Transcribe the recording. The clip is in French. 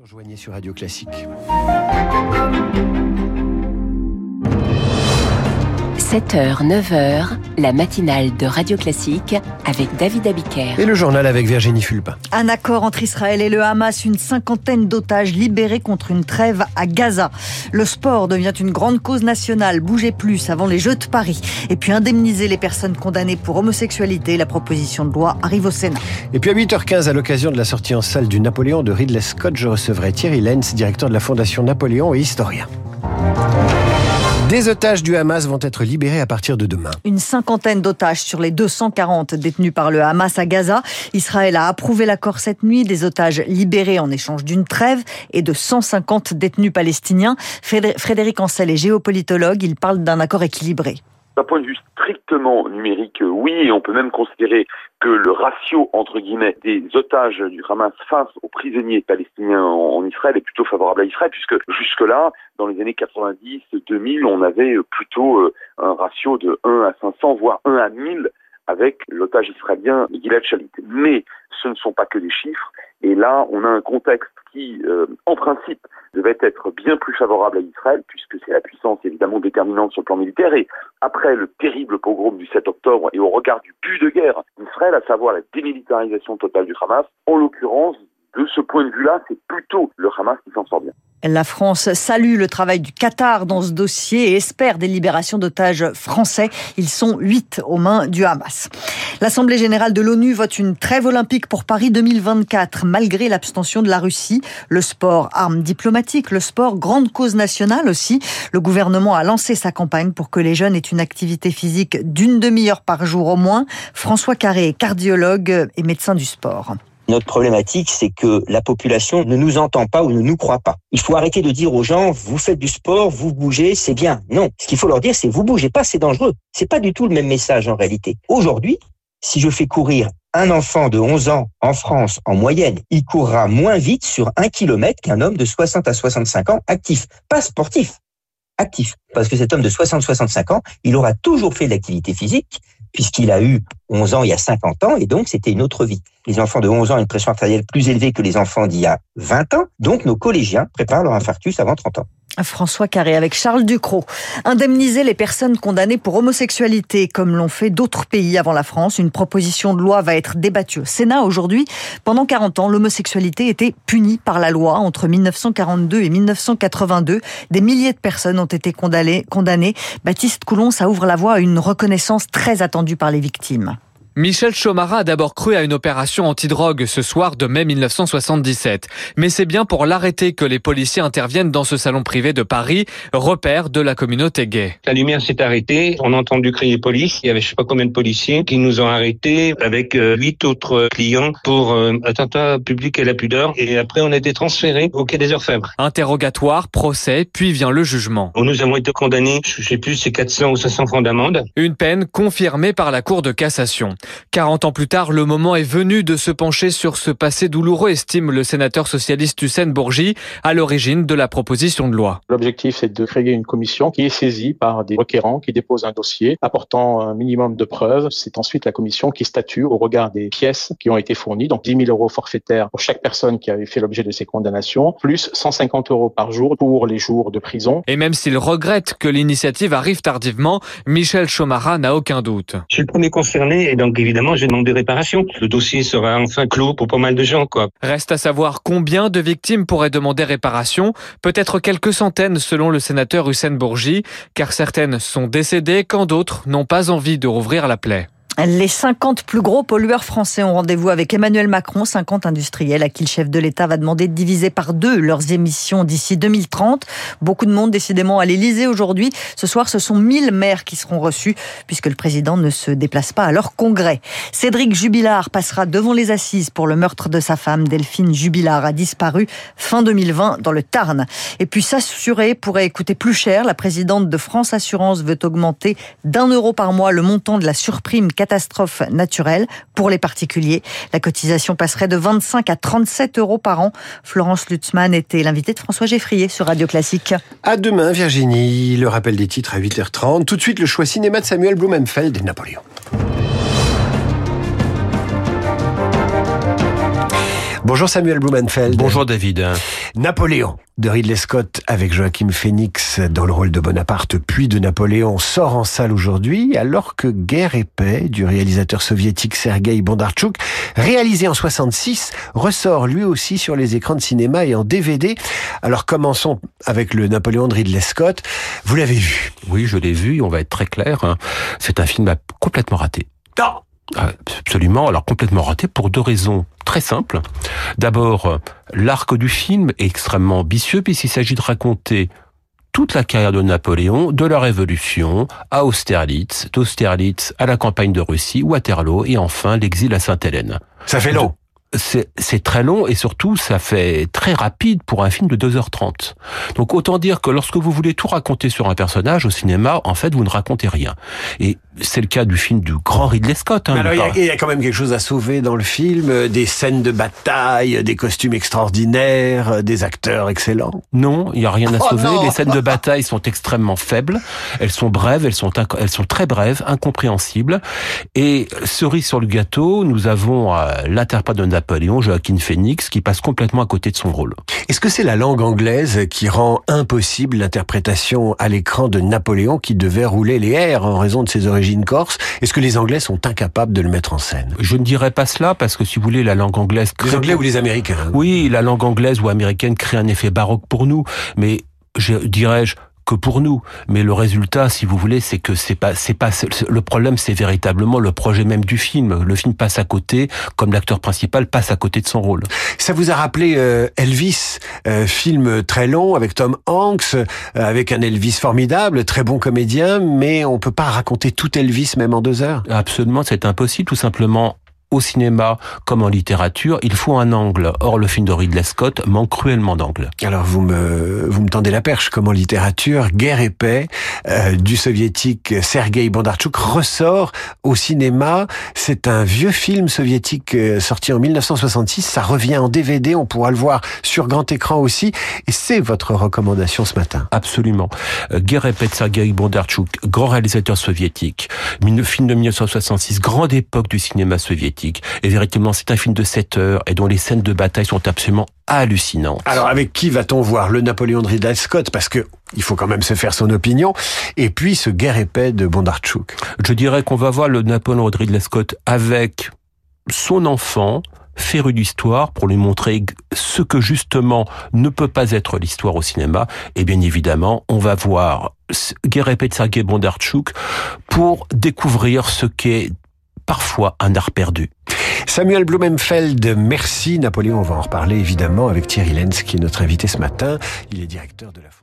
rejoignez sur Radio Classique. 7h, 9h, la matinale de Radio Classique avec David Abiker. Et le journal avec Virginie Fulpin. Un accord entre Israël et le Hamas, une cinquantaine d'otages libérés contre une trêve à Gaza. Le sport devient une grande cause nationale. Bougez plus avant les Jeux de Paris. Et puis indemniser les personnes condamnées pour homosexualité. La proposition de loi arrive au Sénat. Et puis à 8h15, à l'occasion de la sortie en salle du Napoléon de Ridley Scott, je recevrai Thierry Lenz, directeur de la Fondation Napoléon et historien. Des otages du Hamas vont être libérés à partir de demain. Une cinquantaine d'otages sur les 240 détenus par le Hamas à Gaza. Israël a approuvé l'accord cette nuit, des otages libérés en échange d'une trêve et de 150 détenus palestiniens. Frédéric Ancel est géopolitologue, il parle d'un accord équilibré. D'un point de vue strictement numérique, oui, et on peut même considérer que le ratio, entre guillemets, des otages du Hamas face aux prisonniers palestiniens en, Israël est plutôt favorable à Israël, puisque jusque-là, dans les années 90-2000, on avait plutôt euh, un ratio de 1 à 500, voire 1 à 1000 avec l'otage israélien Gilad Shalit. Mais ce ne sont pas que des chiffres, et là, on a un contexte qui, euh, en principe, devait être bien plus favorable à Israël, puisque c'est la puissance évidemment déterminante sur le plan militaire. Et après le terrible pogrom du 7 octobre et au regard du but de guerre d'Israël, à savoir la démilitarisation totale du Hamas, en l'occurrence, de ce point de vue-là, c'est plutôt le Hamas qui s'en sort bien. La France salue le travail du Qatar dans ce dossier et espère des libérations d'otages français. Ils sont huit aux mains du Hamas. L'Assemblée générale de l'ONU vote une trêve olympique pour Paris 2024, malgré l'abstention de la Russie. Le sport, arme diplomatique, le sport, grande cause nationale aussi. Le gouvernement a lancé sa campagne pour que les jeunes aient une activité physique d'une demi-heure par jour au moins. François Carré, cardiologue et médecin du sport. Notre problématique, c'est que la population ne nous entend pas ou ne nous croit pas. Il faut arrêter de dire aux gens, vous faites du sport, vous bougez, c'est bien. Non. Ce qu'il faut leur dire, c'est vous bougez pas, c'est dangereux. C'est pas du tout le même message en réalité. Aujourd'hui, si je fais courir un enfant de 11 ans en France, en moyenne, il courra moins vite sur un kilomètre qu'un homme de 60 à 65 ans actif. Pas sportif, actif. Parce que cet homme de 60-65 ans, il aura toujours fait de l'activité physique, puisqu'il a eu 11 ans il y a 50 ans, et donc c'était une autre vie. Les enfants de 11 ans ont une pression artérielle plus élevée que les enfants d'il y a 20 ans, donc nos collégiens préparent leur infarctus avant 30 ans. François Carré avec Charles Ducrot. Indemniser les personnes condamnées pour homosexualité, comme l'ont fait d'autres pays avant la France. Une proposition de loi va être débattue au Sénat aujourd'hui. Pendant 40 ans, l'homosexualité était punie par la loi. Entre 1942 et 1982, des milliers de personnes ont été condamnées. Baptiste Coulon, ça ouvre la voie à une reconnaissance très attendue par les victimes. Michel Chomara a d'abord cru à une opération antidrogue ce soir de mai 1977. Mais c'est bien pour l'arrêter que les policiers interviennent dans ce salon privé de Paris, repère de la communauté gay. La lumière s'est arrêtée, on a entendu crier police, il y avait je sais pas combien de policiers qui nous ont arrêtés avec euh, huit autres clients pour euh, attentat public à la pudeur et après on a été transférés au quai des Orfèvres. Interrogatoire, procès, puis vient le jugement. Nous avons été condamnés, je sais plus, c'est 400 ou 500 francs d'amende. Une peine confirmée par la Cour de cassation. 40 ans plus tard, le moment est venu de se pencher sur ce passé douloureux, estime le sénateur socialiste Hussein Bourgi, à l'origine de la proposition de loi. L'objectif, c'est de créer une commission qui est saisie par des requérants qui déposent un dossier apportant un minimum de preuves. C'est ensuite la commission qui statue au regard des pièces qui ont été fournies, donc 10 000 euros forfaitaires pour chaque personne qui avait fait l'objet de ces condamnations, plus 150 euros par jour pour les jours de prison. Et même s'il regrette que l'initiative arrive tardivement, Michel Chomara n'a aucun doute. Je suis le premier concerné et donc évidemment, je demande des réparations. Le dossier sera enfin clos pour pas mal de gens, quoi. Reste à savoir combien de victimes pourraient demander réparation. Peut-être quelques centaines, selon le sénateur Hussein Bourgi, car certaines sont décédées quand d'autres n'ont pas envie de rouvrir la plaie. Les 50 plus gros pollueurs français ont rendez-vous avec Emmanuel Macron, 50 industriels à qui le chef de l'État va demander de diviser par deux leurs émissions d'ici 2030. Beaucoup de monde décidément à l'Élysée aujourd'hui. Ce soir, ce sont 1000 maires qui seront reçus puisque le président ne se déplace pas à leur congrès. Cédric Jubilard passera devant les assises pour le meurtre de sa femme. Delphine Jubilard a disparu fin 2020 dans le Tarn. Et puis s'assurer pourrait coûter plus cher. La présidente de France Assurance veut augmenter d'un euro par mois le montant de la surprime catastrophe naturelle pour les particuliers. La cotisation passerait de 25 à 37 euros par an. Florence Lutzmann était l'invitée de François Geffrier sur Radio Classique. À demain, Virginie. Le rappel des titres à 8h30. Tout de suite, le choix cinéma de Samuel Blumenfeld et Napoléon. Bonjour Samuel Blumenfeld. Bonjour David. Napoléon de Ridley Scott avec Joachim Phoenix dans le rôle de Bonaparte puis de Napoléon sort en salle aujourd'hui alors que Guerre et paix du réalisateur soviétique Sergei Bondarchuk réalisé en 66 ressort lui aussi sur les écrans de cinéma et en DVD. Alors commençons avec le Napoléon de Ridley Scott. Vous l'avez vu? Oui, je l'ai vu, on va être très clair. Hein. C'est un film complètement raté. Non Absolument, alors complètement raté pour deux raisons très simples. D'abord, l'arc du film est extrêmement ambitieux puisqu'il s'agit de raconter toute la carrière de Napoléon, de la Révolution à Austerlitz, d'Austerlitz à la campagne de Russie, Waterloo et enfin l'exil à Sainte-Hélène. Ça fait long c'est très long et surtout ça fait très rapide pour un film de 2h30. Donc autant dire que lorsque vous voulez tout raconter sur un personnage au cinéma, en fait vous ne racontez rien. Et c'est le cas du film du grand Ridley Scott. Hein, alors il y, a quand même quelque chose à sauver dans le film, euh, des scènes de bataille, des costumes extraordinaires, euh, des acteurs excellents. Non, il y a rien à oh sauver. Les scènes de bataille sont extrêmement faibles. Elles sont brèves, elles sont elles sont très brèves, incompréhensibles. Et cerise sur le gâteau, nous avons euh, l'interprète de Napoléon, Joaquin Phoenix, qui passe complètement à côté de son rôle. Est-ce que c'est la langue anglaise qui rend impossible l'interprétation à l'écran de Napoléon qui devait rouler les airs en raison de ses origines corses Est-ce que les Anglais sont incapables de le mettre en scène? Je ne dirais pas cela parce que si vous voulez, la langue anglaise... Les Anglais ou les Américains Oui, la langue anglaise ou américaine crée un effet baroque pour nous, mais je dirais-je que pour nous. Mais le résultat, si vous voulez, c'est que c'est pas, c'est pas, le problème, c'est véritablement le projet même du film. Le film passe à côté, comme l'acteur principal passe à côté de son rôle. Ça vous a rappelé euh, Elvis, euh, film très long avec Tom Hanks, euh, avec un Elvis formidable, très bon comédien, mais on peut pas raconter tout Elvis même en deux heures. Absolument, c'est impossible. Tout simplement, au cinéma comme en littérature, il faut un angle. Or, le film de Ridley Scott manque cruellement d'angle. Alors, vous me, vous me tendez la perche, comme en littérature, Guerre et paix euh, du soviétique Sergei Bondarchuk ressort au cinéma. C'est un vieux film soviétique euh, sorti en 1966. Ça revient en DVD, on pourra le voir sur grand écran aussi. Et c'est votre recommandation ce matin. Absolument. Euh, Guerre et paix de Sergei Bondarchuk, grand réalisateur soviétique. Film de 1966, grande époque du cinéma soviétique et véritablement, c'est un film de 7 heures et dont les scènes de bataille sont absolument hallucinantes. Alors, avec qui va-t-on voir le Napoléon de Ridley Scott? Parce que il faut quand même se faire son opinion. Et puis, ce guerre épais de Bondarchuk. Je dirais qu'on va voir le Napoléon de Ridley Scott avec son enfant, féru d'histoire pour lui montrer ce que justement ne peut pas être l'histoire au cinéma. Et bien évidemment, on va voir Guerre épée de Sergei Bondarchuk pour découvrir ce qu'est parfois un art perdu. Samuel Blumenfeld, merci Napoléon, on va en reparler évidemment avec Thierry Lenz qui est notre invité ce matin. Il est directeur de la.